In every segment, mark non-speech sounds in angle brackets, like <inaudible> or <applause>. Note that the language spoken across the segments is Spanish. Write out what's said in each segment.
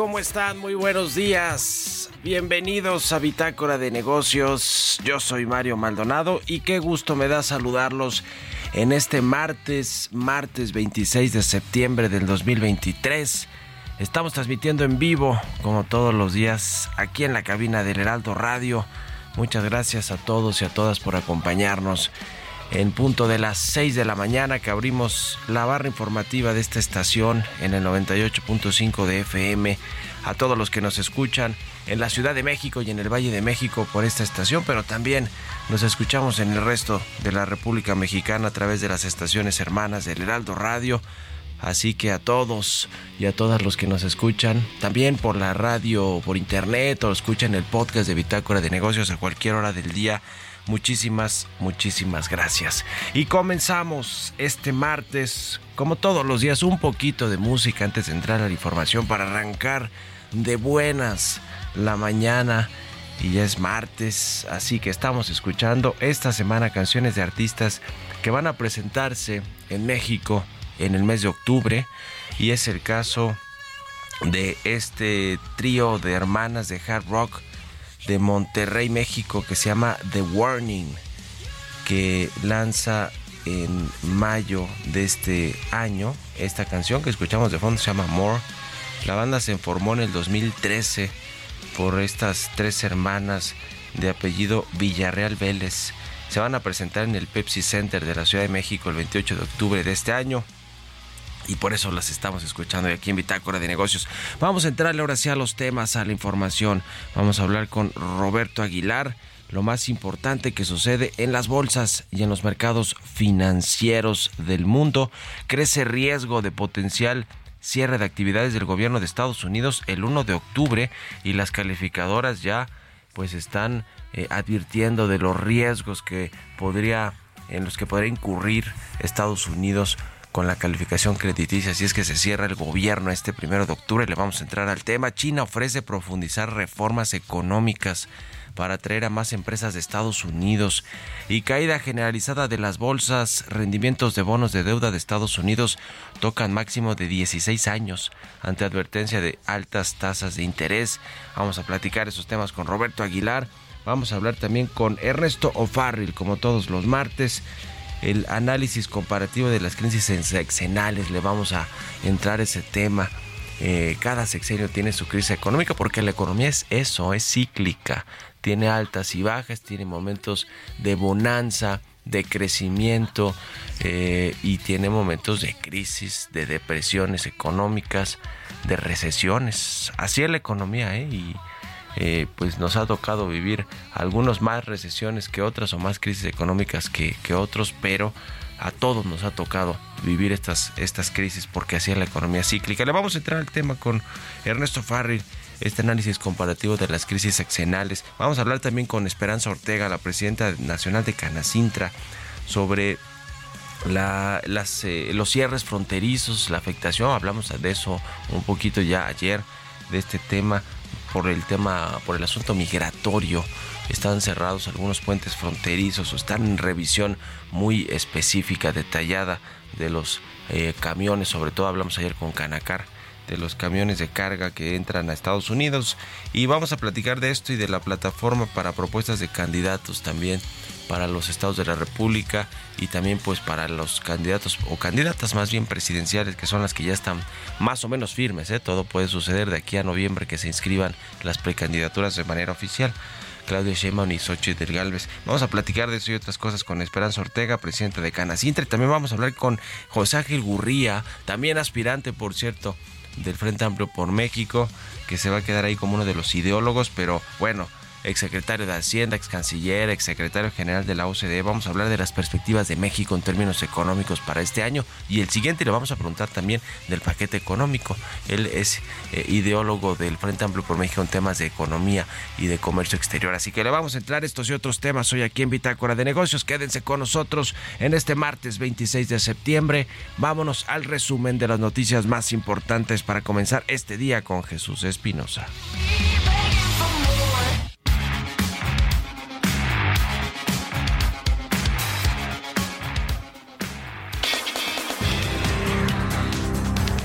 ¿Cómo están? Muy buenos días. Bienvenidos a Bitácora de Negocios. Yo soy Mario Maldonado y qué gusto me da saludarlos en este martes, martes 26 de septiembre del 2023. Estamos transmitiendo en vivo, como todos los días, aquí en la cabina del Heraldo Radio. Muchas gracias a todos y a todas por acompañarnos en punto de las 6 de la mañana que abrimos la barra informativa de esta estación en el 98.5 de FM. A todos los que nos escuchan en la Ciudad de México y en el Valle de México por esta estación, pero también nos escuchamos en el resto de la República Mexicana a través de las estaciones hermanas del Heraldo Radio. Así que a todos y a todas los que nos escuchan, también por la radio, por internet o escuchan el podcast de Bitácora de Negocios a cualquier hora del día, muchísimas, muchísimas gracias. Y comenzamos este martes, como todos los días, un poquito de música antes de entrar a la información para arrancar de buenas la mañana y ya es martes, así que estamos escuchando esta semana canciones de artistas que van a presentarse en México en el mes de octubre y es el caso de este trío de hermanas de hard rock de Monterrey, México que se llama The Warning que lanza en mayo de este año esta canción que escuchamos de fondo se llama More. La banda se formó en el 2013 por estas tres hermanas de apellido Villarreal Vélez. Se van a presentar en el Pepsi Center de la Ciudad de México el 28 de octubre de este año. Y por eso las estamos escuchando aquí en Bitácora de Negocios. Vamos a entrarle ahora sí a los temas, a la información. Vamos a hablar con Roberto Aguilar, lo más importante que sucede en las bolsas y en los mercados financieros del mundo. Crece riesgo de potencial cierre de actividades del gobierno de Estados Unidos el 1 de octubre y las calificadoras ya pues están eh, advirtiendo de los riesgos que podría en los que podría incurrir Estados Unidos con la calificación crediticia si es que se cierra el gobierno este primero de octubre. Le vamos a entrar al tema. China ofrece profundizar reformas económicas para atraer a más empresas de Estados Unidos y caída generalizada de las bolsas, rendimientos de bonos de deuda de Estados Unidos tocan máximo de 16 años ante advertencia de altas tasas de interés. Vamos a platicar esos temas con Roberto Aguilar. Vamos a hablar también con Ernesto O'Farrill, como todos los martes el análisis comparativo de las crisis sexenales. Le vamos a entrar ese tema. Eh, cada sexenio tiene su crisis económica porque la economía es eso, es cíclica. Tiene altas y bajas, tiene momentos de bonanza, de crecimiento eh, y tiene momentos de crisis, de depresiones económicas, de recesiones. Así es la economía, ¿eh? Eh, pues nos ha tocado vivir algunos más recesiones que otras o más crisis económicas que, que otros, pero a todos nos ha tocado vivir estas, estas crisis porque así es la economía cíclica. Le vamos a entrar al tema con Ernesto Farril, este análisis comparativo de las crisis sexenales. Vamos a hablar también con Esperanza Ortega, la presidenta nacional de Canacintra, sobre la, las, eh, los cierres fronterizos, la afectación. Hablamos de eso un poquito ya ayer, de este tema por el tema, por el asunto migratorio. Están cerrados algunos puentes fronterizos o están en revisión muy específica, detallada de los eh, camiones, sobre todo hablamos ayer con Canacar de los camiones de carga que entran a Estados Unidos y vamos a platicar de esto y de la plataforma para propuestas de candidatos también para los estados de la República y también pues para los candidatos o candidatas más bien presidenciales que son las que ya están más o menos firmes. ¿eh? Todo puede suceder de aquí a noviembre que se inscriban las precandidaturas de manera oficial. Claudia Sheinbaum y Xochitl del Galvez. Vamos a platicar de eso y otras cosas con Esperanza Ortega, presidenta de Canacintra. Y también vamos a hablar con José Ángel Gurría, también aspirante, por cierto, del Frente Amplio por México, que se va a quedar ahí como uno de los ideólogos, pero bueno, exsecretario de Hacienda, ex canciller, exsecretario general de la OCDE. Vamos a hablar de las perspectivas de México en términos económicos para este año y el siguiente le vamos a preguntar también del paquete económico. Él es eh, ideólogo del Frente Amplio por México en temas de economía y de comercio exterior. Así que le vamos a entrar estos y otros temas hoy aquí en Bitácora de Negocios. Quédense con nosotros en este martes 26 de septiembre. Vámonos al resumen de las noticias más importantes para comenzar este día con Jesús Espinosa.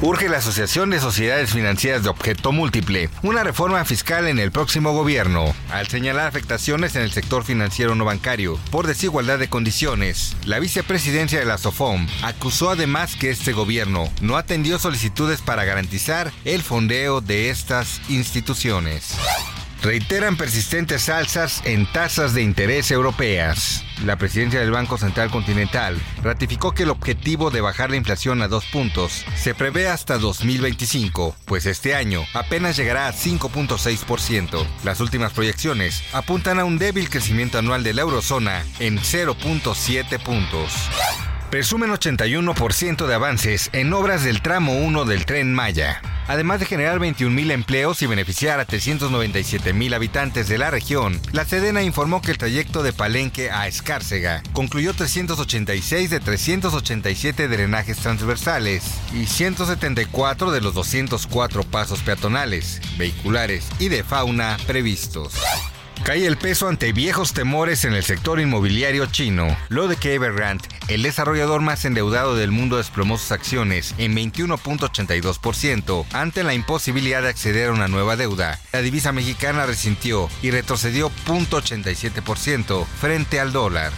Urge la Asociación de Sociedades Financieras de Objeto Múltiple una reforma fiscal en el próximo gobierno, al señalar afectaciones en el sector financiero no bancario por desigualdad de condiciones. La vicepresidencia de la SOFOM acusó además que este gobierno no atendió solicitudes para garantizar el fondeo de estas instituciones. Reiteran persistentes alzas en tasas de interés europeas. La presidencia del Banco Central Continental ratificó que el objetivo de bajar la inflación a dos puntos se prevé hasta 2025, pues este año apenas llegará a 5.6%. Las últimas proyecciones apuntan a un débil crecimiento anual de la eurozona en 0.7 puntos. Presumen 81% de avances en obras del tramo 1 del tren Maya. Además de generar 21.000 empleos y beneficiar a 397.000 habitantes de la región, la Sedena informó que el trayecto de Palenque a Escárcega concluyó 386 de 387 drenajes transversales y 174 de los 204 pasos peatonales, vehiculares y de fauna previstos. Cae el peso ante viejos temores en el sector inmobiliario chino, lo de que Evergrande, el desarrollador más endeudado del mundo, desplomó sus acciones en 21.82% ante la imposibilidad de acceder a una nueva deuda. La divisa mexicana resintió y retrocedió 0.87% frente al dólar.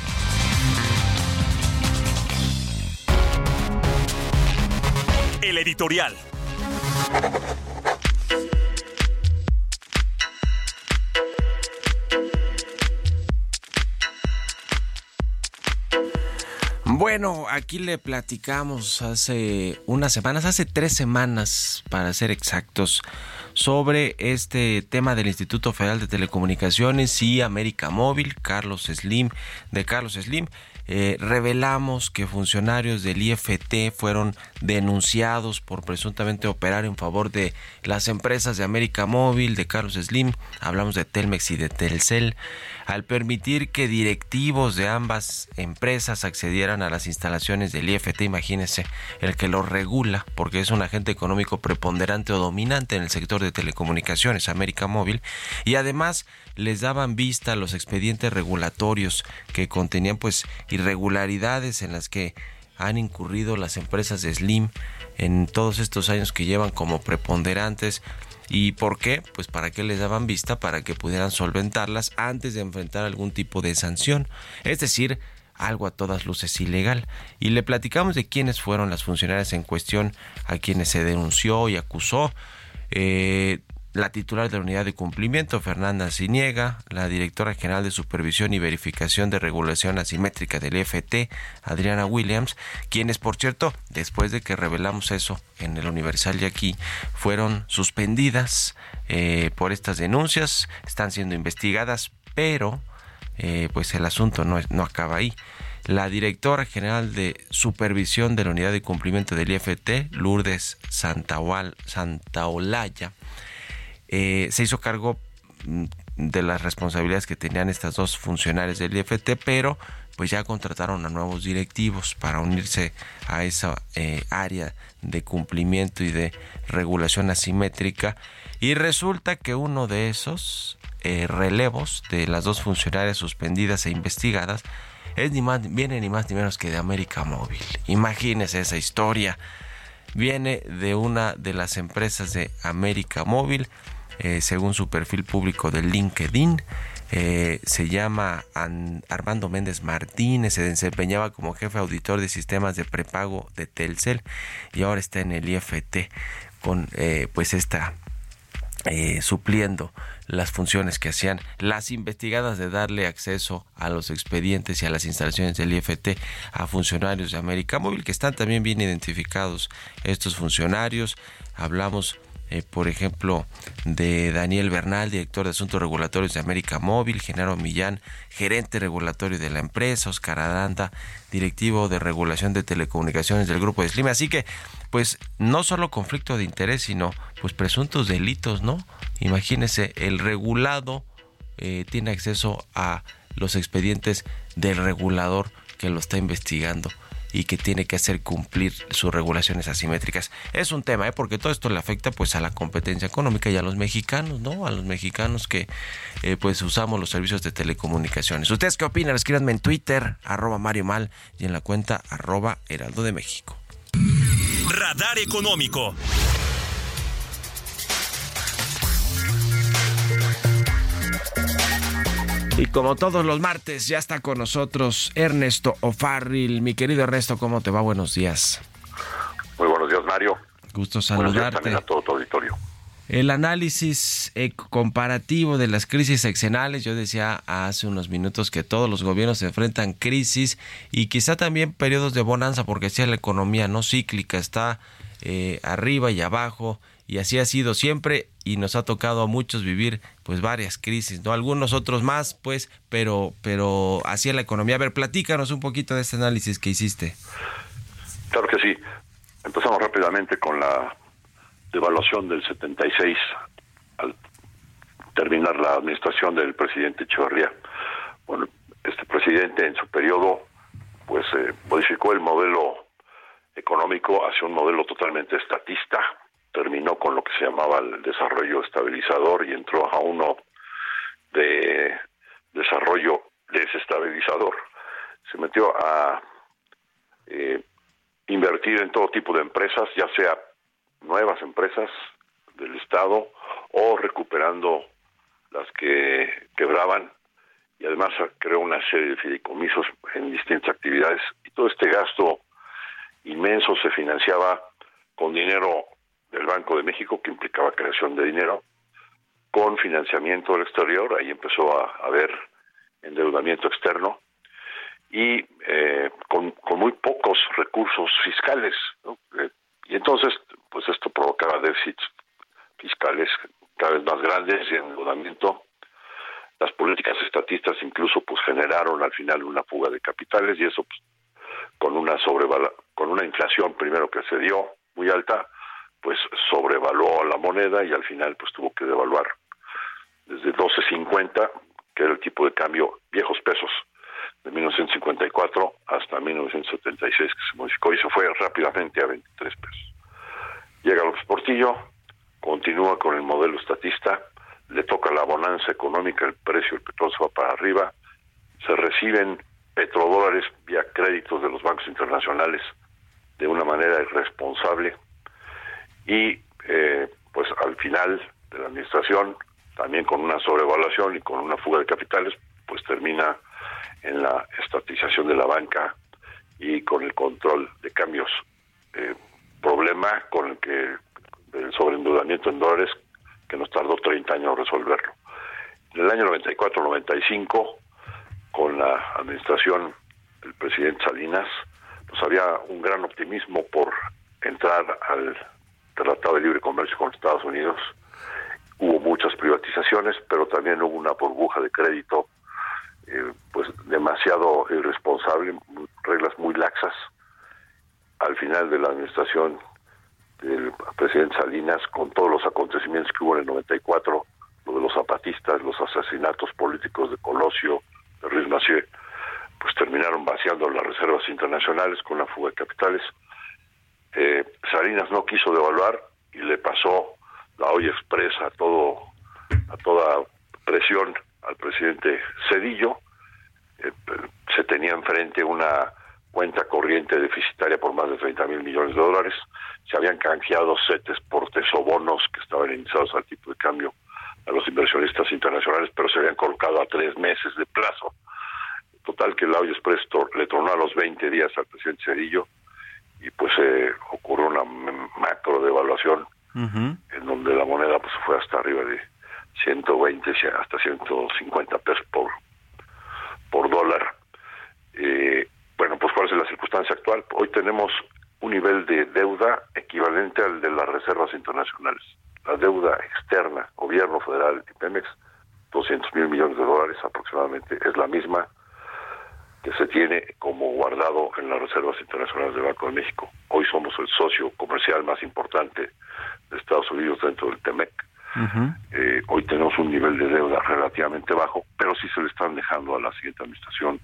El editorial. Bueno, aquí le platicamos hace unas semanas, hace tres semanas para ser exactos, sobre este tema del Instituto Federal de Telecomunicaciones y América Móvil, Carlos Slim, de Carlos Slim. Eh, revelamos que funcionarios del IFT fueron denunciados por presuntamente operar en favor de las empresas de América Móvil, de Carlos Slim, hablamos de Telmex y de Telcel, al permitir que directivos de ambas empresas accedieran a las instalaciones del IFT, imagínense, el que lo regula, porque es un agente económico preponderante o dominante en el sector de telecomunicaciones, América Móvil, y además les daban vista a los expedientes regulatorios que contenían pues irregularidades en las que han incurrido las empresas de Slim en todos estos años que llevan como preponderantes. ¿Y por qué? Pues para que les daban vista, para que pudieran solventarlas antes de enfrentar algún tipo de sanción. Es decir, algo a todas luces ilegal. Y le platicamos de quiénes fueron las funcionarias en cuestión a quienes se denunció y acusó. Eh, la titular de la unidad de cumplimiento, Fernanda Ciniega, la directora general de supervisión y verificación de regulación asimétrica del FT, Adriana Williams, quienes, por cierto, después de que revelamos eso en el Universal y aquí, fueron suspendidas eh, por estas denuncias, están siendo investigadas, pero eh, pues el asunto no, no acaba ahí. La directora general de supervisión de la unidad de cumplimiento del IFT, Lourdes Santaol- Santaolalla, eh, se hizo cargo mm, de las responsabilidades que tenían estas dos funcionarias del IFT, pero pues ya contrataron a nuevos directivos para unirse a esa eh, área de cumplimiento y de regulación asimétrica. Y resulta que uno de esos eh, relevos de las dos funcionarias suspendidas e investigadas es viene ni más ni menos que de América Móvil. Imagínese esa historia. Viene de una de las empresas de América Móvil, eh, según su perfil público de LinkedIn. Eh, se llama An- Armando Méndez Martínez, se desempeñaba como jefe auditor de sistemas de prepago de Telcel y ahora está en el IFT con eh, pues esta supliendo las funciones que hacían las investigadas de darle acceso a los expedientes y a las instalaciones del IFT a funcionarios de América Móvil, que están también bien identificados estos funcionarios. Hablamos, eh, por ejemplo, de Daniel Bernal, director de Asuntos Regulatorios de América Móvil, Genaro Millán, gerente regulatorio de la empresa, Oscar Aranda, directivo de regulación de telecomunicaciones del grupo de Slim. Así que, pues, no solo conflicto de interés, sino pues presuntos delitos, ¿no? Imagínese, el regulado eh, tiene acceso a los expedientes del regulador que lo está investigando y que tiene que hacer cumplir sus regulaciones asimétricas. Es un tema, ¿eh? porque todo esto le afecta pues a la competencia económica y a los mexicanos, ¿no? A los mexicanos que eh, pues usamos los servicios de telecomunicaciones. ¿Ustedes qué opinan? Escríbanme en Twitter, arroba Mario Mal y en la cuenta arroba Heraldo de México. Radar Económico. Y como todos los martes, ya está con nosotros Ernesto O'Farrill. Mi querido Ernesto, ¿cómo te va? Buenos días. Muy buenos días, Mario. Gusto Buenos días saludarte. también a todo tu auditorio. El análisis eh, comparativo de las crisis seccionales, yo decía hace unos minutos que todos los gobiernos se enfrentan crisis y quizá también periodos de bonanza porque si la economía no cíclica está eh, arriba y abajo y así ha sido siempre y nos ha tocado a muchos vivir pues varias crisis, no algunos otros más pues, pero pero así es la economía. A ver, platícanos un poquito de este análisis que hiciste. Claro que sí. Empezamos rápidamente con la devaluación del 76 al terminar la administración del presidente Echeverría. Bueno, este presidente en su periodo pues eh, modificó el modelo económico hacia un modelo totalmente estatista, terminó con lo que se llamaba el desarrollo estabilizador y entró a uno de desarrollo desestabilizador. Se metió a eh, invertir en todo tipo de empresas, ya sea nuevas empresas del Estado o recuperando las que quebraban y además creó una serie de fideicomisos en distintas actividades y todo este gasto inmenso se financiaba con dinero del Banco de México que implicaba creación de dinero con financiamiento del exterior ahí empezó a haber endeudamiento externo y eh, con, muy pocos recursos fiscales. Eh, y entonces pues esto provocaba déficits fiscales cada vez más grandes y endeudamiento las políticas estatistas incluso pues generaron al final una fuga de capitales y eso pues, con una sobrevala con una inflación primero que se dio muy alta pues sobrevaluó la moneda y al final pues tuvo que devaluar desde 12.50 que era el tipo de cambio viejos pesos de 1954 hasta 1976 que se modificó y se fue rápidamente a 23 pesos. Llega López Portillo, continúa con el modelo estatista, le toca la bonanza económica, el precio del petróleo se va para arriba, se reciben petrodólares vía créditos de los bancos internacionales de una manera irresponsable y eh, pues al final de la administración también con una sobrevaluación y con una fuga de capitales pues termina en la estatización de la banca y con el control de cambios eh, problema con el que el sobreendeudamiento en dólares que nos tardó 30 años resolverlo. En el año 94-95, con la administración del presidente Salinas, pues había un gran optimismo por entrar al Tratado de Libre Comercio con Estados Unidos. Hubo muchas privatizaciones, pero también hubo una burbuja de crédito eh, pues demasiado irresponsable, reglas muy laxas. Al final de la administración del presidente Salinas, con todos los acontecimientos que hubo en el 94, lo de los zapatistas, los asesinatos políticos de Colosio, de Ruiz Massieu, pues terminaron vaciando las reservas internacionales con la fuga de capitales. Eh, Salinas no quiso devaluar y le pasó la olla expresa a todo a toda presión al presidente Cedillo. Eh, se tenía enfrente una cuenta corriente deficitaria por más de 30 mil millones de dólares. Se habían canjeado setes por tesobonos que estaban iniciados al tipo de cambio a los inversionistas internacionales, pero se habían colocado a tres meses de plazo. Total que el Audio Express le tornó a los 20 días al presidente Cedillo y pues eh, ocurrió una macro devaluación en donde la moneda pues fue hasta arriba de 120 hasta 150 pesos por por dólar. Eh, bueno, pues cuál es la circunstancia actual. Hoy tenemos un nivel de deuda equivalente al de las reservas internacionales. La deuda externa, gobierno federal y Pemex, 200 mil millones de dólares aproximadamente, es la misma que se tiene como guardado en las reservas internacionales del Banco de México. Hoy somos el socio comercial más importante de Estados Unidos dentro del TEMEC. Eh, hoy tenemos un nivel de deuda relativamente bajo, pero sí se le están dejando a la siguiente administración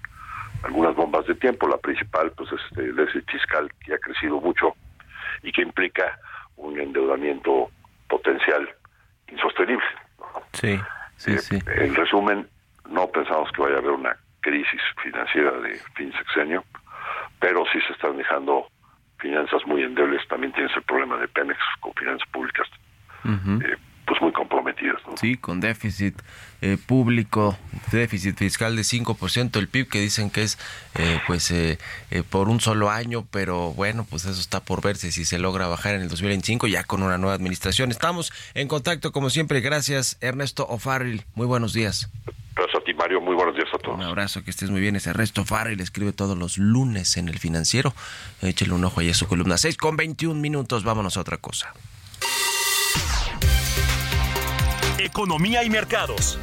algunas bombas de tiempo. La principal, pues, es el déficit fiscal que ha crecido mucho y que implica un endeudamiento potencial insostenible. ¿no? Sí, sí, Eh, sí. En resumen, no pensamos que vaya a haber una crisis financiera de fin sexenio, pero sí se están dejando finanzas muy endebles. También tienes el problema de Pemex con finanzas públicas, eh, pues muy comprometidas. ¿no? Sí, con déficit eh, público, déficit fiscal de 5% del PIB, que dicen que es eh, pues eh, eh, por un solo año, pero bueno, pues eso está por verse si se logra bajar en el 2025 ya con una nueva administración. Estamos en contacto como siempre. Gracias, Ernesto O'Farrill. Muy buenos días. Ti, Mario. Muy buenos días a todos. Un abrazo, que estés muy bien. Es Ernesto O'Farrill, escribe todos los lunes en El Financiero. Échale un ojo ahí a su columna 6 con 21 minutos. Vámonos a otra cosa. Economía y mercados.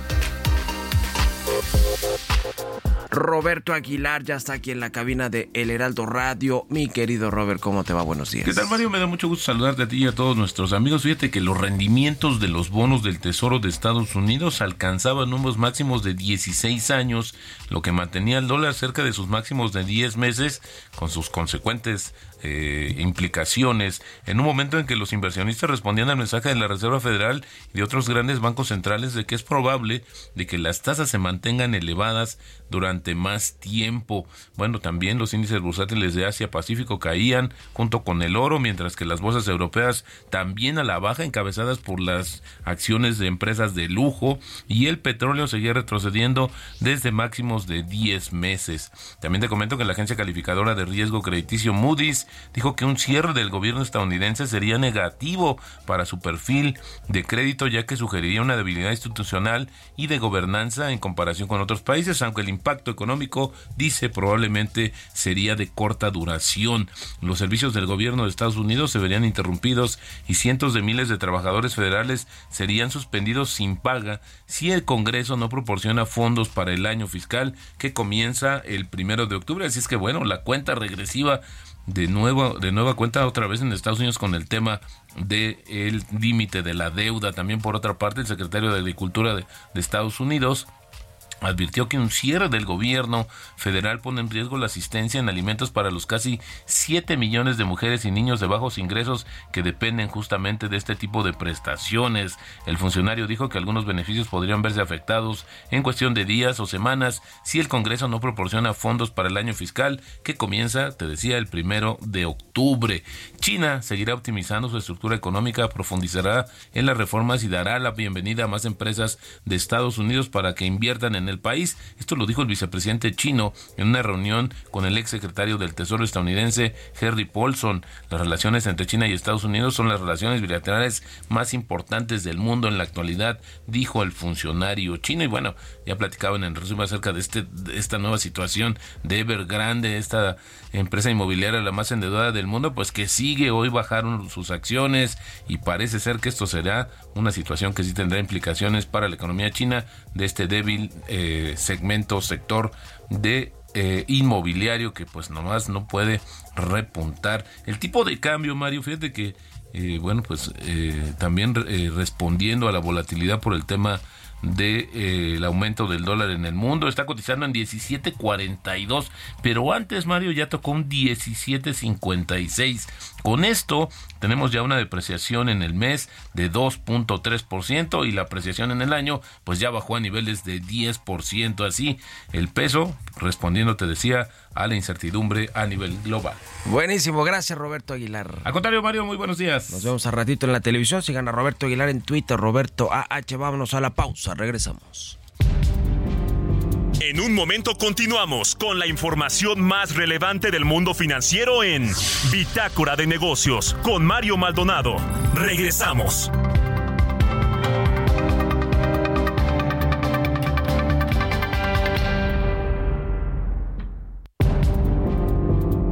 Roberto Aguilar ya está aquí en la cabina de El Heraldo Radio. Mi querido Robert, ¿cómo te va? Buenos días. ¿Qué tal, Mario? Me da mucho gusto saludarte a ti y a todos nuestros amigos. Fíjate que los rendimientos de los bonos del Tesoro de Estados Unidos alcanzaban números máximos de 16 años, lo que mantenía el dólar cerca de sus máximos de 10 meses, con sus consecuentes eh, implicaciones en un momento en que los inversionistas respondían al mensaje de la Reserva Federal y de otros grandes bancos centrales de que es probable de que las tasas se mantengan elevadas durante más tiempo. Bueno, también los índices bursátiles de Asia Pacífico caían junto con el oro, mientras que las bolsas europeas también a la baja, encabezadas por las acciones de empresas de lujo, y el petróleo seguía retrocediendo desde máximos de 10 meses. También te comento que la agencia calificadora de riesgo crediticio Moody's dijo que un cierre del gobierno estadounidense sería negativo para su perfil de crédito, ya que sugeriría una debilidad institucional y de gobernanza en comparación con otros países, aunque el impacto económico, dice, probablemente sería de corta duración. Los servicios del gobierno de Estados Unidos se verían interrumpidos y cientos de miles de trabajadores federales serían suspendidos sin paga si el Congreso no proporciona fondos para el año fiscal que comienza el primero de octubre. Así es que bueno, la cuenta regresiva de nuevo de nueva cuenta otra vez en Estados Unidos con el tema de el límite de la deuda. También por otra parte el secretario de Agricultura de, de Estados Unidos advirtió que un cierre del gobierno federal pone en riesgo la asistencia en alimentos para los casi 7 millones de mujeres y niños de bajos ingresos que dependen justamente de este tipo de prestaciones. El funcionario dijo que algunos beneficios podrían verse afectados en cuestión de días o semanas si el Congreso no proporciona fondos para el año fiscal que comienza, te decía, el primero de octubre. China seguirá optimizando su estructura económica, profundizará en las reformas y dará la bienvenida a más empresas de Estados Unidos para que inviertan en el país. Esto lo dijo el vicepresidente chino en una reunión con el exsecretario del Tesoro estadounidense Henry Paulson. Las relaciones entre China y Estados Unidos son las relaciones bilaterales más importantes del mundo en la actualidad, dijo el funcionario chino. Y bueno, ya platicaba en resumen acerca de, este, esta nueva situación de Evergrande, esta empresa inmobiliaria la más endeudada del mundo, pues que sigue hoy bajaron sus acciones y parece ser que esto será una situación que sí tendrá implicaciones para la economía china de este débil eh, segmento, sector de eh, inmobiliario que pues nomás no puede repuntar. El tipo de cambio, Mario, fíjate que, eh, bueno, pues eh, también eh, respondiendo a la volatilidad por el tema de eh, aumento del dólar en el mundo. Está cotizando en 17.42 pero antes Mario ya tocó un 17.56 con esto tenemos ya una depreciación en el mes de 2.3% y la apreciación en el año pues ya bajó a niveles de 10% así el peso respondiendo te decía a la incertidumbre a nivel global Buenísimo, gracias Roberto Aguilar. al contrario Mario muy buenos días Nos vemos a ratito en la televisión. Sigan a Roberto Aguilar en Twitter, Roberto AH. Vámonos a la pausa. Regresamos. En un momento continuamos con la información más relevante del mundo financiero en Bitácora de Negocios con Mario Maldonado. Regresamos.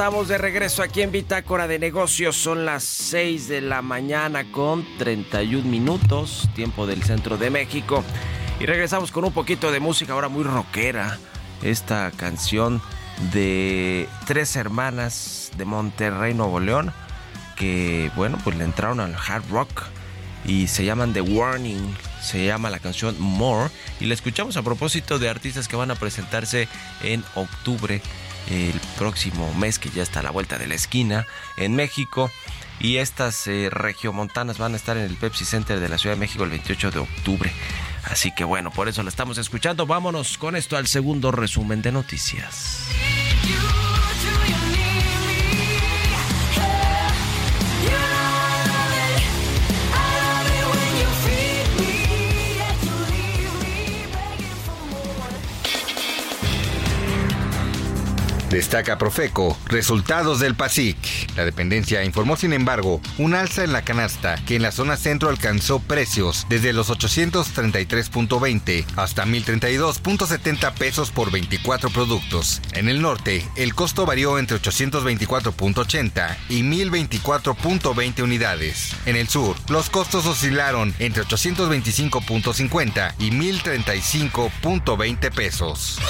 Estamos de regreso aquí en Bitácora de Negocios. Son las 6 de la mañana con 31 minutos, tiempo del centro de México. Y regresamos con un poquito de música ahora muy rockera. Esta canción de tres hermanas de Monterrey, Nuevo León, que bueno, pues le entraron al hard rock y se llaman The Warning. Se llama la canción More y la escuchamos a propósito de artistas que van a presentarse en octubre, el próximo mes que ya está a la vuelta de la esquina en México. y estas eh, regiomontanas van a estar en el Pepsi Center de la Ciudad de México el 28 de octubre. Así que bueno, por eso la estamos escuchando. Vámonos con esto al segundo resumen de noticias. Destaca Profeco, resultados del PASIC. La dependencia informó, sin embargo, un alza en la canasta que en la zona centro alcanzó precios desde los 833.20 hasta 1032.70 pesos por 24 productos. En el norte, el costo varió entre 824.80 y 1024.20 unidades. En el sur, los costos oscilaron entre 825.50 y 1035.20 pesos.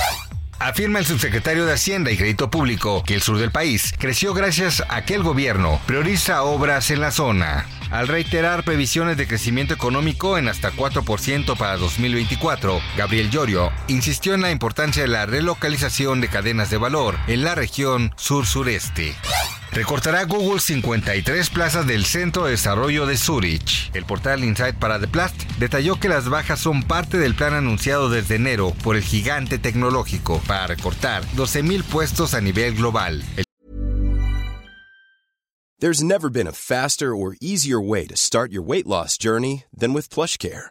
Afirma el subsecretario de Hacienda y Crédito Público que el sur del país creció gracias a que el gobierno prioriza obras en la zona. Al reiterar previsiones de crecimiento económico en hasta 4% para 2024, Gabriel Llorio insistió en la importancia de la relocalización de cadenas de valor en la región sur-sureste. Recortará Google 53 plazas del Centro de Desarrollo de Zurich. El portal Insight para The Plast detalló que las bajas son parte del plan anunciado desde enero por el gigante tecnológico para recortar 12.000 puestos a nivel global. There's never been a faster or easier way to start your weight loss journey than with PlushCare.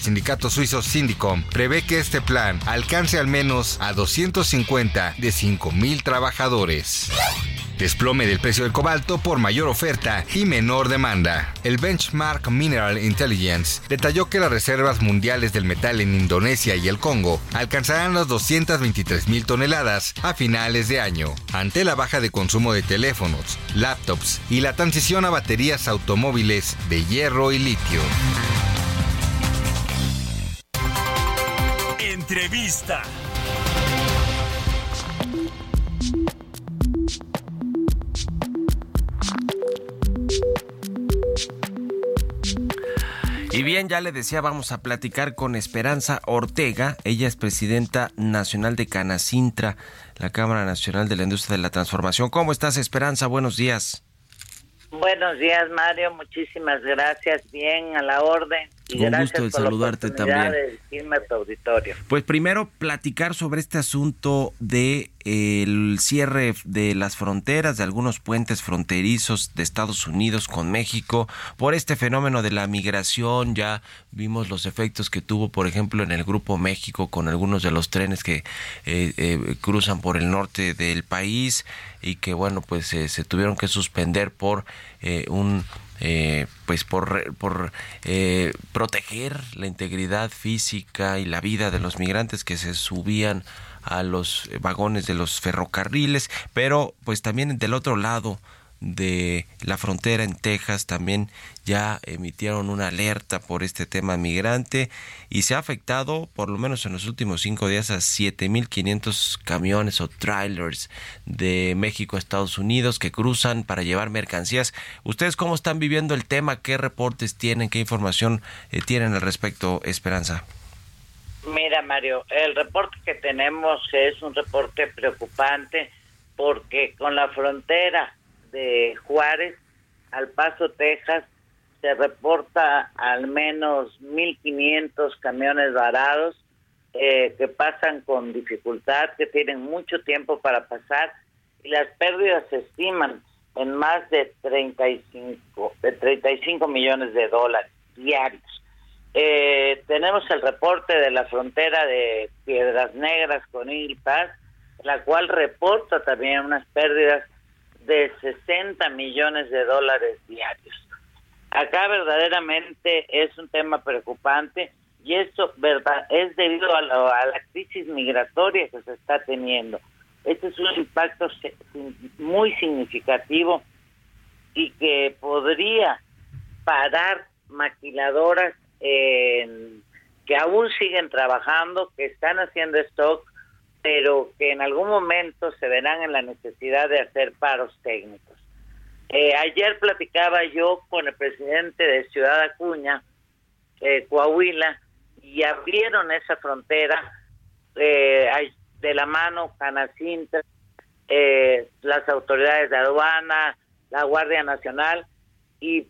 Sindicato suizo Syndicom prevé que este plan alcance al menos a 250 de 5.000 trabajadores. Desplome del precio del cobalto por mayor oferta y menor demanda. El benchmark Mineral Intelligence detalló que las reservas mundiales del metal en Indonesia y el Congo alcanzarán las 223 mil toneladas a finales de año, ante la baja de consumo de teléfonos, laptops y la transición a baterías automóviles de hierro y litio. Entrevista. Y bien, ya le decía, vamos a platicar con Esperanza Ortega. Ella es presidenta nacional de Canacintra, la Cámara Nacional de la Industria de la Transformación. ¿Cómo estás, Esperanza? Buenos días. Buenos días, Mario. Muchísimas gracias. Bien, a la orden. Gracias gusto de saludarte también. de. Pues primero platicar sobre este asunto de eh, el cierre de las fronteras de algunos puentes fronterizos de Estados Unidos con México por este fenómeno de la migración. Ya vimos los efectos que tuvo, por ejemplo, en el Grupo México con algunos de los trenes que eh, eh, cruzan por el norte del país y que bueno, pues eh, se tuvieron que suspender por eh, un eh, pues por, por eh, proteger la integridad física y la vida de los migrantes que se subían a los vagones de los ferrocarriles, pero pues también del otro lado de la frontera en Texas también ya emitieron una alerta por este tema migrante y se ha afectado por lo menos en los últimos cinco días a 7.500 camiones o trailers de México a Estados Unidos que cruzan para llevar mercancías. ¿Ustedes cómo están viviendo el tema? ¿Qué reportes tienen? ¿Qué información eh, tienen al respecto, Esperanza? Mira, Mario, el reporte que tenemos es un reporte preocupante porque con la frontera de Juárez al Paso, Texas, se reporta al menos 1.500 camiones varados eh, que pasan con dificultad, que tienen mucho tiempo para pasar y las pérdidas se estiman en más de 35, de 35 millones de dólares diarios. Eh, tenemos el reporte de la frontera de Piedras Negras con Paz, la cual reporta también unas pérdidas de 60 millones de dólares diarios. Acá verdaderamente es un tema preocupante y esto verdad es debido a, lo- a la crisis migratoria que se está teniendo. Este es un impacto muy significativo y que podría parar maquiladoras que aún siguen trabajando, que están haciendo stock, pero que en algún momento se verán en la necesidad de hacer paros técnicos. Eh, ayer platicaba yo con el presidente de Ciudad Acuña, eh, Coahuila, y abrieron esa frontera eh, de la mano Canacintra, eh, las autoridades de aduana, la Guardia Nacional, y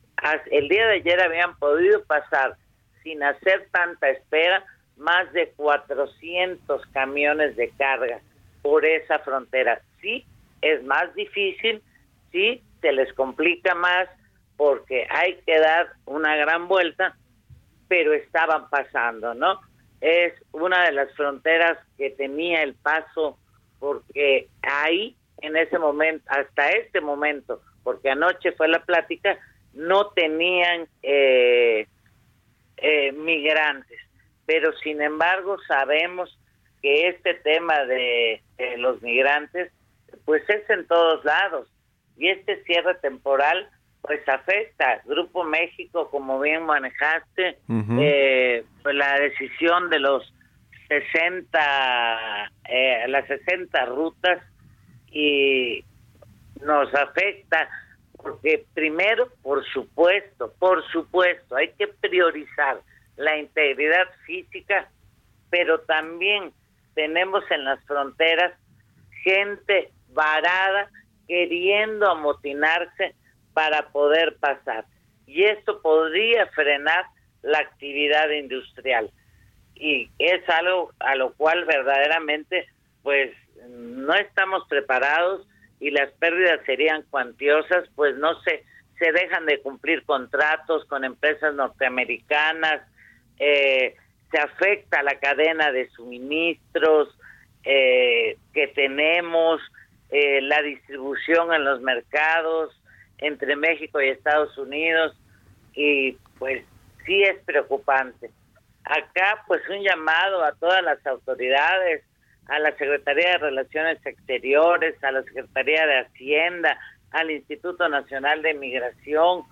el día de ayer habían podido pasar sin hacer tanta espera más de 400 camiones de carga por esa frontera. Sí, es más difícil, sí, se les complica más porque hay que dar una gran vuelta, pero estaban pasando, ¿no? Es una de las fronteras que tenía el paso porque ahí, en ese momento, hasta este momento, porque anoche fue la plática, no tenían eh, eh, migrantes. Pero sin embargo sabemos que este tema de, de los migrantes, pues es en todos lados. Y este cierre temporal, pues afecta. Grupo México, como bien manejaste, eh, pues la decisión de los 60, eh, las 60 rutas y nos afecta porque primero, por supuesto, por supuesto, hay que priorizar la integridad física, pero también tenemos en las fronteras gente varada queriendo amotinarse para poder pasar. Y esto podría frenar la actividad industrial. Y es algo a lo cual verdaderamente pues no estamos preparados y las pérdidas serían cuantiosas, pues no se, se dejan de cumplir contratos con empresas norteamericanas, eh, se afecta la cadena de suministros eh, que tenemos, eh, la distribución en los mercados entre México y Estados Unidos y pues sí es preocupante. Acá pues un llamado a todas las autoridades, a la Secretaría de Relaciones Exteriores, a la Secretaría de Hacienda, al Instituto Nacional de Migración,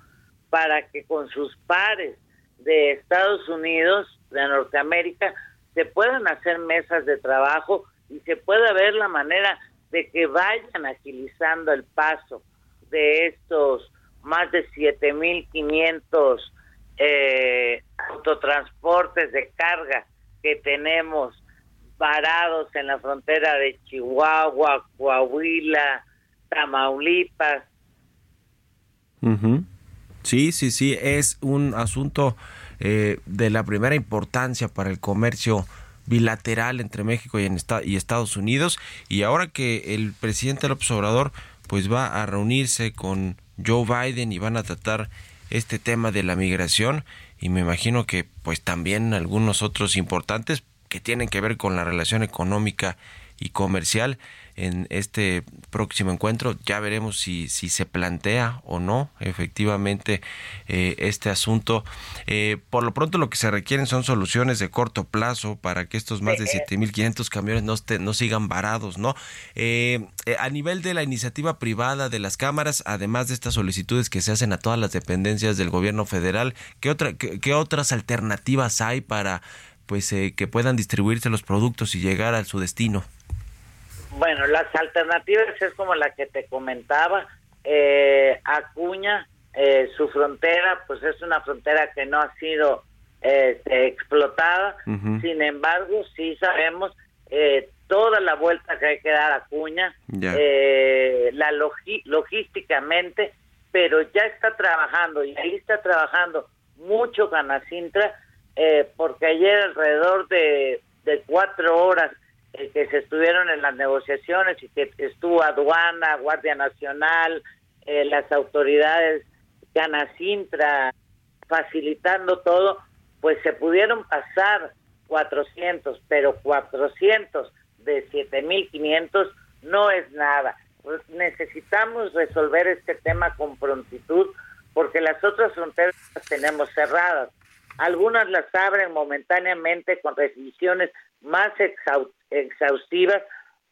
para que con sus pares de Estados Unidos, de Norteamérica, se puedan hacer mesas de trabajo y se pueda ver la manera de que vayan agilizando el paso de estos más de 7.500 eh, autotransportes de carga que tenemos varados en la frontera de Chihuahua, Coahuila, Tamaulipas. Sí, sí, sí, es un asunto eh, de la primera importancia para el comercio bilateral entre México y, y Estados Unidos y ahora que el presidente López Obrador pues va a reunirse con Joe Biden y van a tratar este tema de la migración y me imagino que pues también algunos otros importantes que tienen que ver con la relación económica y comercial en este próximo encuentro. Ya veremos si, si se plantea o no efectivamente eh, este asunto. Eh, por lo pronto lo que se requieren son soluciones de corto plazo para que estos más de 7.500 camiones no, no sigan varados, ¿no? Eh, eh, a nivel de la iniciativa privada de las cámaras, además de estas solicitudes que se hacen a todas las dependencias del gobierno federal, ¿qué, otra, qué, qué otras alternativas hay para pues eh, que puedan distribuirse los productos y llegar a su destino? Bueno, las alternativas es como la que te comentaba. Eh, Acuña, eh, su frontera, pues es una frontera que no ha sido este, explotada. Sin embargo, sí sabemos eh, toda la vuelta que hay que dar a Acuña, Ya. eh, la logísticamente, pero ya está trabajando y ahí está trabajando mucho Canacintra, eh, porque ayer alrededor de, de cuatro horas eh, que se estuvieron en las negociaciones y que estuvo aduana, Guardia Nacional, eh, las autoridades Canacintra facilitando todo, pues se pudieron pasar 400, pero 400 de 7500 no es nada. Necesitamos resolver este tema con prontitud porque las otras fronteras las tenemos cerradas. Algunas las abren momentáneamente con restricciones más exhau- exhaustivas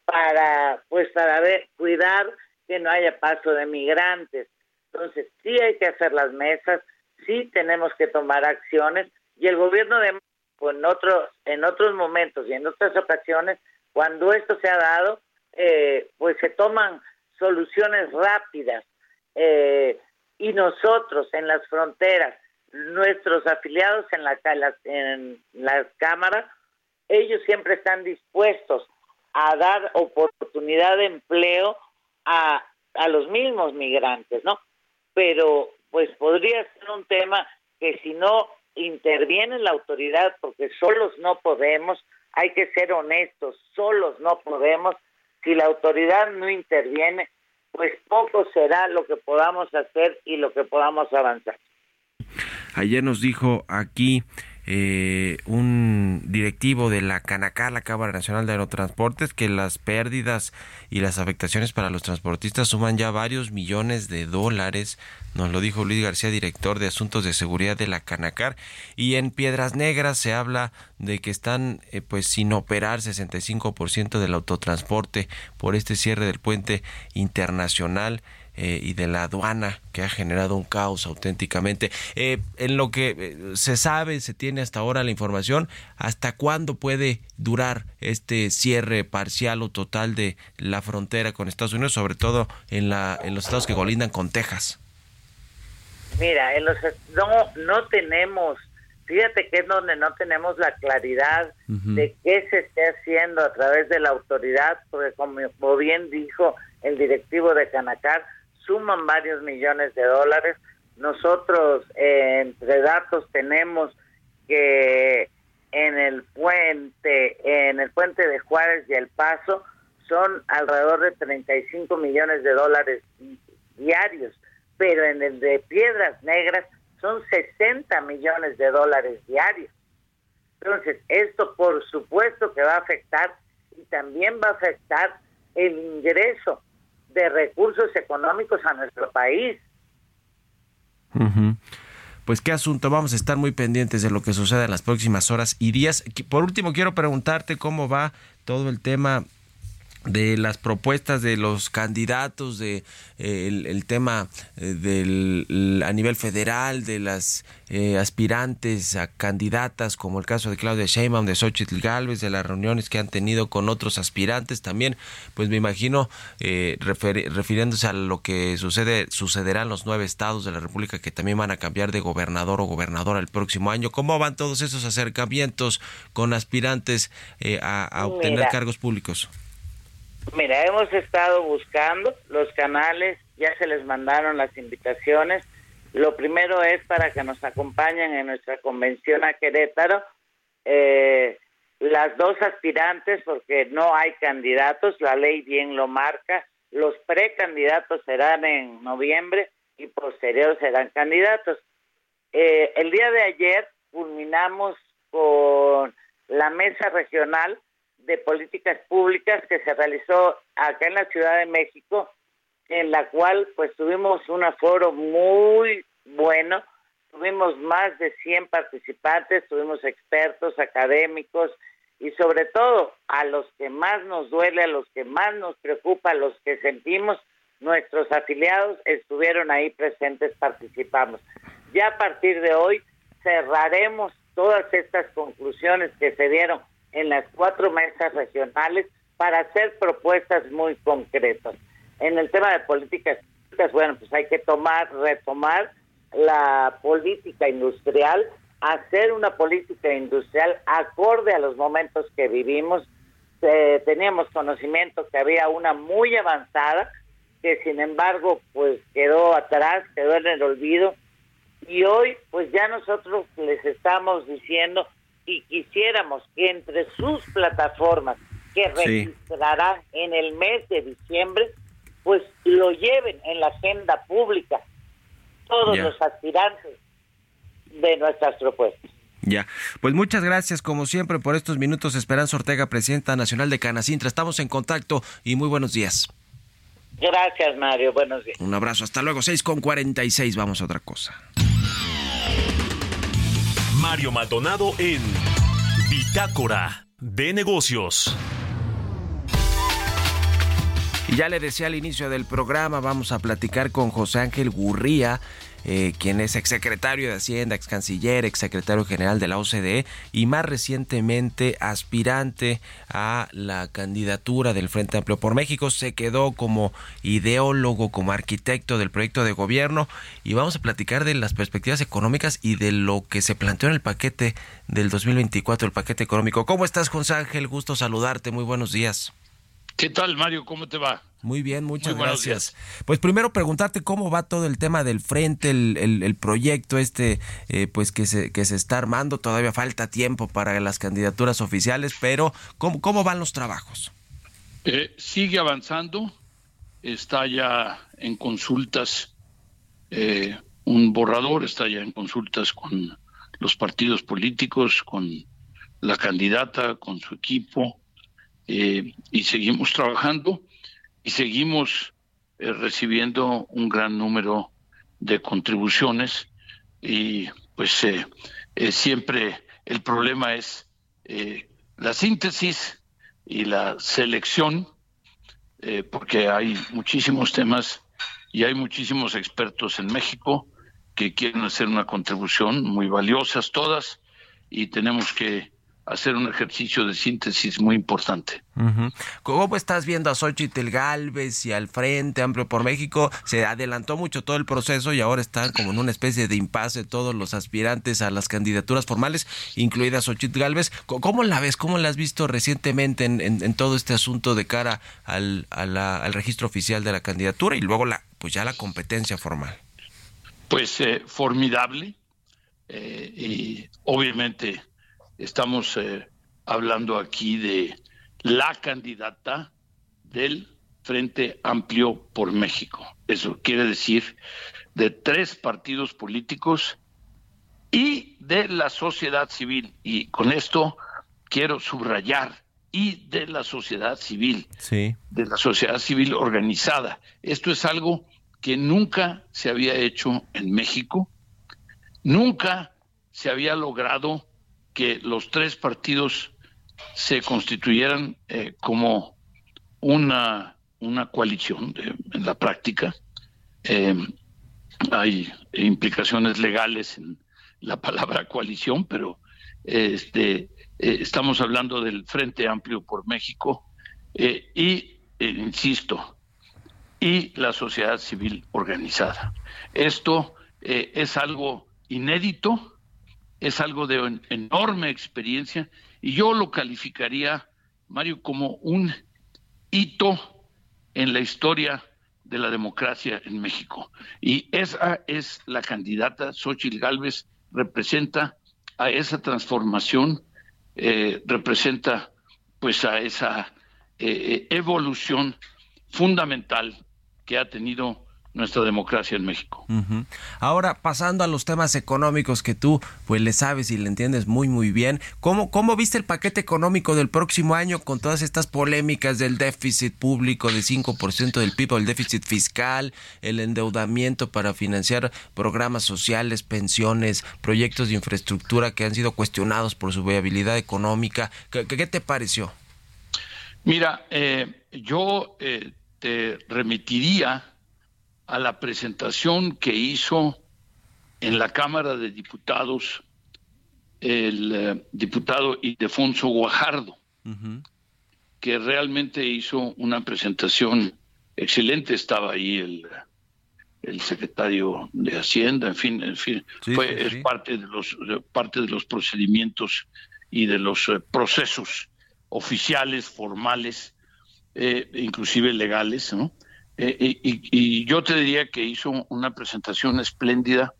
para pues para cuidar que no haya paso de migrantes. Entonces, sí hay que hacer las mesas, sí tenemos que tomar acciones y el gobierno de en otros en otros momentos y en otras ocasiones cuando esto se ha dado eh, pues se toman soluciones rápidas eh, y nosotros en las fronteras nuestros afiliados en la en las cámaras ellos siempre están dispuestos a dar oportunidad de empleo a, los mismos migrantes, ¿no? Pero pues podría ser un tema que si no interviene la autoridad, porque solos no podemos, hay que ser honestos, solos no podemos, si la autoridad no interviene, pues poco será lo que podamos hacer y lo que podamos avanzar. Ayer nos dijo aquí eh, un directivo de la Canacar, la Cámara Nacional de Aerotransportes, que las pérdidas y las afectaciones para los transportistas suman ya varios millones de dólares. Nos lo dijo Luis García, director de Asuntos de Seguridad de la Canacar. Y en Piedras Negras se habla de que están eh, pues sin operar 65% del autotransporte por este cierre del puente internacional eh, y de la aduana que ha generado un caos auténticamente. Eh, en lo que eh, se sabe, se tiene hasta ahora la información, ¿hasta cuándo puede durar este cierre parcial o total de la frontera con Estados Unidos, sobre todo en, la, en los estados que colindan con Texas? Mira, en los, no, no tenemos, fíjate que es donde no tenemos la claridad de qué se esté haciendo a través de la autoridad, porque como bien dijo el directivo de Canacar, suman varios millones de dólares. Nosotros, eh, entre datos, tenemos que en el puente, en el puente de Juárez y El Paso, son alrededor de 35 millones de dólares diarios, pero en el de Piedras Negras son 60 millones de dólares diarios. Entonces, esto por supuesto que va a afectar y también va a afectar el ingreso de recursos económicos a nuestro país. Pues qué asunto, vamos a estar muy pendientes de lo que suceda en las próximas horas y días. Por último, quiero preguntarte cómo va todo el tema de las propuestas de los candidatos, de eh, el, el tema eh, del a nivel federal de las eh, aspirantes a candidatas, como el caso de Claudia Sheinbaum, de Xochitl Galvez, de las reuniones que han tenido con otros aspirantes también, pues me imagino eh, refiriéndose a lo que sucede sucederá en los nueve estados de la República que también van a cambiar de gobernador o gobernadora el próximo año. ¿Cómo van todos esos acercamientos con aspirantes a, a obtener Mira. cargos públicos? Mira, hemos estado buscando los canales, ya se les mandaron las invitaciones. Lo primero es para que nos acompañen en nuestra convención a Querétaro. Eh, las dos aspirantes, porque no hay candidatos, la ley bien lo marca. Los precandidatos serán en noviembre y posterior serán candidatos. Eh, el día de ayer culminamos con la mesa regional de políticas públicas que se realizó acá en la Ciudad de México, en la cual pues tuvimos un aforo muy bueno, tuvimos más de 100 participantes, tuvimos expertos, académicos y sobre todo a los que más nos duele, a los que más nos preocupa, a los que sentimos, nuestros afiliados estuvieron ahí presentes, participamos. Ya a partir de hoy cerraremos todas estas conclusiones que se dieron en las cuatro mesas regionales para hacer propuestas muy concretas. En el tema de políticas públicas, bueno, pues hay que tomar, retomar la política industrial, hacer una política industrial acorde a los momentos que vivimos. Eh, teníamos conocimiento que había una muy avanzada, que sin embargo, pues quedó atrás, quedó en el olvido, y hoy pues ya nosotros les estamos diciendo y quisiéramos que entre sus plataformas que Sí. registrarán en el mes de diciembre, pues lo lleven en la agenda pública todos los aspirantes de nuestras propuestas. Ya, pues muchas gracias como siempre por estos minutos. Esperanza Ortega, presidenta nacional de Canacintra. Estamos en contacto y muy buenos días. Gracias, Mario. Buenos días. Un abrazo, hasta luego. 6 con 46, vamos a otra cosa. Mario Maldonado en Bitácora de Negocios. Ya le decía al inicio del programa, vamos a platicar con José Ángel Gurría. Eh, quien es exsecretario de Hacienda, ex canciller, ex secretario general de la OCDE y más recientemente aspirante a la candidatura del Frente Amplio por México. Se quedó como ideólogo, como arquitecto del proyecto de gobierno y vamos a platicar de las perspectivas económicas y de lo que se planteó en el paquete del 2024, el paquete económico. ¿Cómo estás, José Ángel? Gusto saludarte. Muy buenos días. ¿Qué tal, Mario? ¿Cómo te va? Muy bien, muchas Muy gracias. Pues primero preguntarte cómo va todo el tema del frente, el, el- el proyecto este, eh, pues que se, que se está armando. Todavía falta tiempo para las candidaturas oficiales, pero ¿cómo, cómo van los trabajos? Eh, sigue avanzando, está ya en consultas, eh, un borrador está ya en consultas con los partidos políticos, con la candidata, con su equipo, eh, y seguimos trabajando y seguimos eh, recibiendo un gran número de contribuciones y pues eh, eh, siempre el problema es eh, la síntesis y la selección porque hay muchísimos temas y hay muchísimos expertos en México que quieren hacer una contribución muy valiosas todas y tenemos que hacer un ejercicio de síntesis muy importante. ¿Cómo estás viendo a Xochitl Galvez y al Frente Amplio por México? Se adelantó mucho todo el proceso y ahora están como en una especie de impasse todos los aspirantes a las candidaturas formales, incluida Xochitl Galvez. ¿Cómo la ves? ¿Cómo la has visto recientemente en, en- en todo este asunto de cara al, a la- al registro oficial de la candidatura y luego la pues ya la competencia formal? Pues eh, formidable eh, y obviamente estamos eh, hablando aquí de la candidata del Frente Amplio por México. Eso quiere decir de tres partidos políticos y de la sociedad civil. Y con esto quiero subrayar y de la sociedad civil Sí. de la sociedad civil organizada. Esto es algo que nunca se había hecho en México, nunca se había logrado que los tres partidos se constituyeran eh, como una, una coalición en la práctica. Eh, hay implicaciones legales en la palabra <laughs> coalición, pero este, eh, estamos hablando del Frente Amplio por México eh, y, eh, insisto, y la sociedad civil organizada. Esto es algo inédito, es algo de en- enorme experiencia y yo lo calificaría, Mario, como un hito en la historia de la democracia en México. Y esa es la candidata, Xochitl Gálvez, representa a esa transformación, eh, representa pues a esa eh, evolución fundamental que ha tenido nuestra democracia en México. Ahora, pasando a los temas económicos que tú pues le sabes y le entiendes muy muy bien, ¿cómo, cómo viste el paquete económico del próximo año con todas estas polémicas del déficit público de 5% del PIB el déficit fiscal, el endeudamiento para financiar programas sociales, pensiones, proyectos de infraestructura que han sido cuestionados por su viabilidad económica? ¿Qué, qué te pareció? Mira, eh, yo eh, te remitiría a la presentación que hizo en la Cámara de Diputados el eh, diputado Ildefonso Guajardo, que realmente hizo una presentación excelente. Estaba ahí el, el secretario de Hacienda, en fin, en fin, Sí, fue sí, es sí. parte de los de- parte de los procedimientos y de los eh, procesos oficiales, formales, eh, inclusive legales, ¿no? Eh, y, y- yo te diría que hizo una presentación espléndida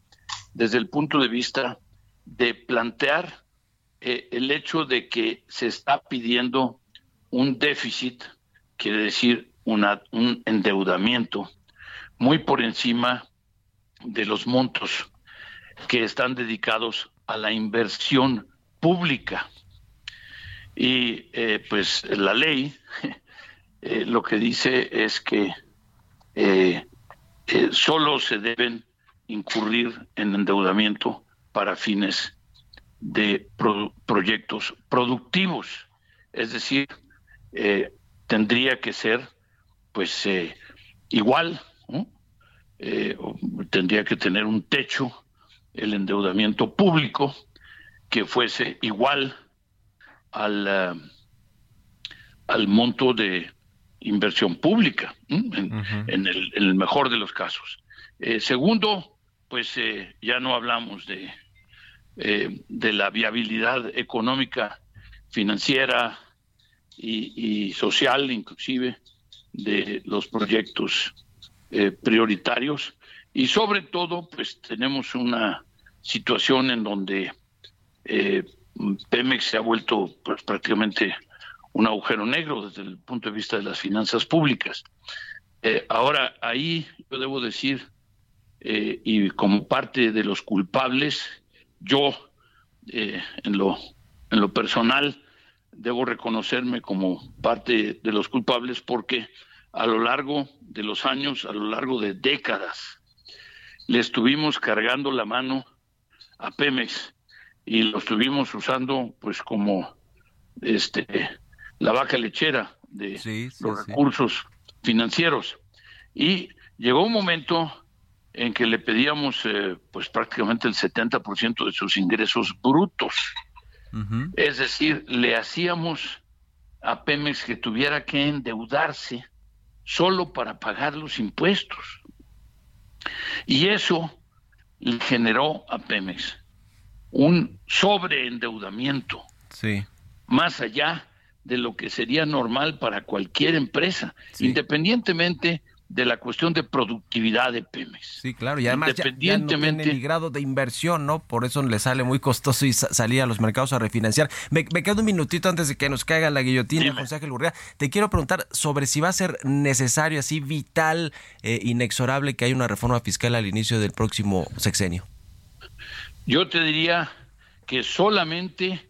desde el punto de vista de plantear eh, el hecho de que se está pidiendo un déficit, quiere decir una, un endeudamiento muy por encima de los montos que están dedicados a la inversión pública. Y eh, pues la ley <laughs> eh, lo que dice es que eh, eh, solo se deben incurrir en endeudamiento para fines de pro- proyectos productivos. Es decir, eh, tendría que ser pues eh, igual tendría que tener un techo el endeudamiento público que fuese igual al, al monto de inversión pública, en, en el, en el mejor de los casos. Eh, segundo, pues eh, ya no hablamos de, eh, de la viabilidad económica, financiera y, y social, inclusive, de los proyectos eh, prioritarios. Y sobre todo, pues tenemos una situación en donde Pemex se ha vuelto pues, prácticamente un agujero negro desde el punto de vista de las finanzas públicas. Eh, ahora, ahí yo debo decir, eh, y como parte de los culpables, yo eh, en, lo, en lo personal debo reconocerme como parte de los culpables porque a lo largo de los años, a lo largo de décadas, le estuvimos cargando la mano a Pemex y lo estuvimos usando pues como este la vaca lechera de Sí, sí, los recursos financieros y llegó un momento en que le pedíamos eh, pues prácticamente el 70% de sus ingresos brutos. Es decir, le hacíamos a Pemex que tuviera que endeudarse solo para pagar los impuestos. Y eso le generó a Pemex un sobreendeudamiento Sí. más allá de lo que sería normal para cualquier empresa, Sí. independientemente de la cuestión de productividad de Pemex. Sí, claro, y además ya, ya no Independientemente- tiene ni grado de inversión, ¿no? Por eso le sale muy costoso y sa- salir a los mercados a refinanciar. Me, me queda un minutito antes de que nos caiga la guillotina, Dime. José Ángel Urrea. Te quiero preguntar sobre si va a ser necesario, así vital, eh, inexorable, que haya una reforma fiscal al inicio del próximo sexenio. Yo te diría que solamente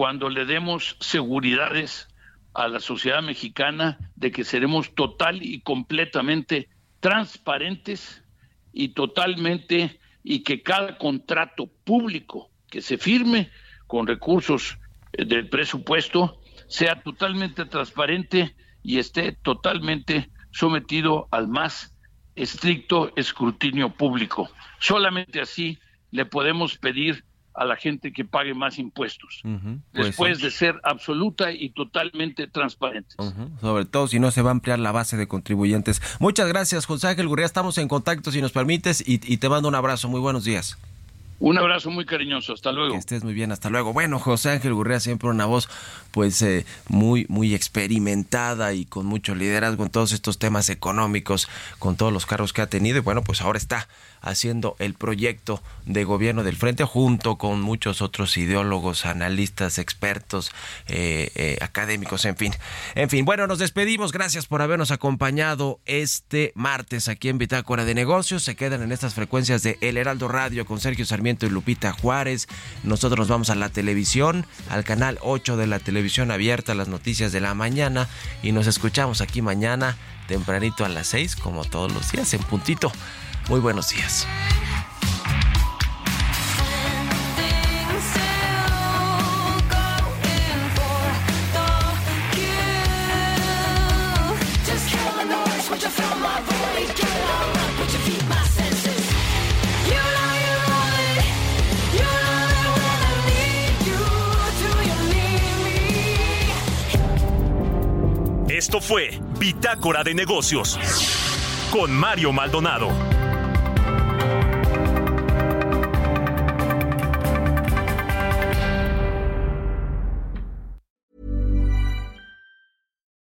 cuando le demos seguridades a la sociedad mexicana de que seremos total y completamente transparentes y totalmente y que cada contrato público que se firme con recursos eh, del presupuesto sea totalmente transparente y esté totalmente sometido al más estricto escrutinio público. Solamente así le podemos pedir a la gente que pague más impuestos, pues después sí. de ser absoluta y totalmente transparentes. Sobre todo si no se va a ampliar la base de contribuyentes. Muchas gracias, José Ángel Gurría. Estamos en contacto, si nos permites, y, y te mando un abrazo. Muy buenos días. Un abrazo muy cariñoso, hasta luego. Que estés muy bien, hasta luego. Bueno, José Ángel Gurrea siempre una voz pues eh, muy muy experimentada y con mucho liderazgo en todos estos temas económicos, con todos los cargos que ha tenido y bueno, pues ahora está haciendo el proyecto de gobierno del frente junto con muchos otros ideólogos, analistas, expertos, eh, eh, académicos, en fin. En fin, bueno, nos despedimos. Gracias por habernos acompañado este martes aquí en Bitácora de Negocios. Se quedan en estas frecuencias de El Heraldo Radio con Sergio Sarmiento y Lupita Juárez. Nosotros nos vamos a la televisión, al canal 8 de la televisión abierta, las noticias de la mañana y nos escuchamos aquí mañana tempranito a las 6 como todos los días en puntito. Muy buenos días. Esto fue Bitácora de Negocios con Mario Maldonado.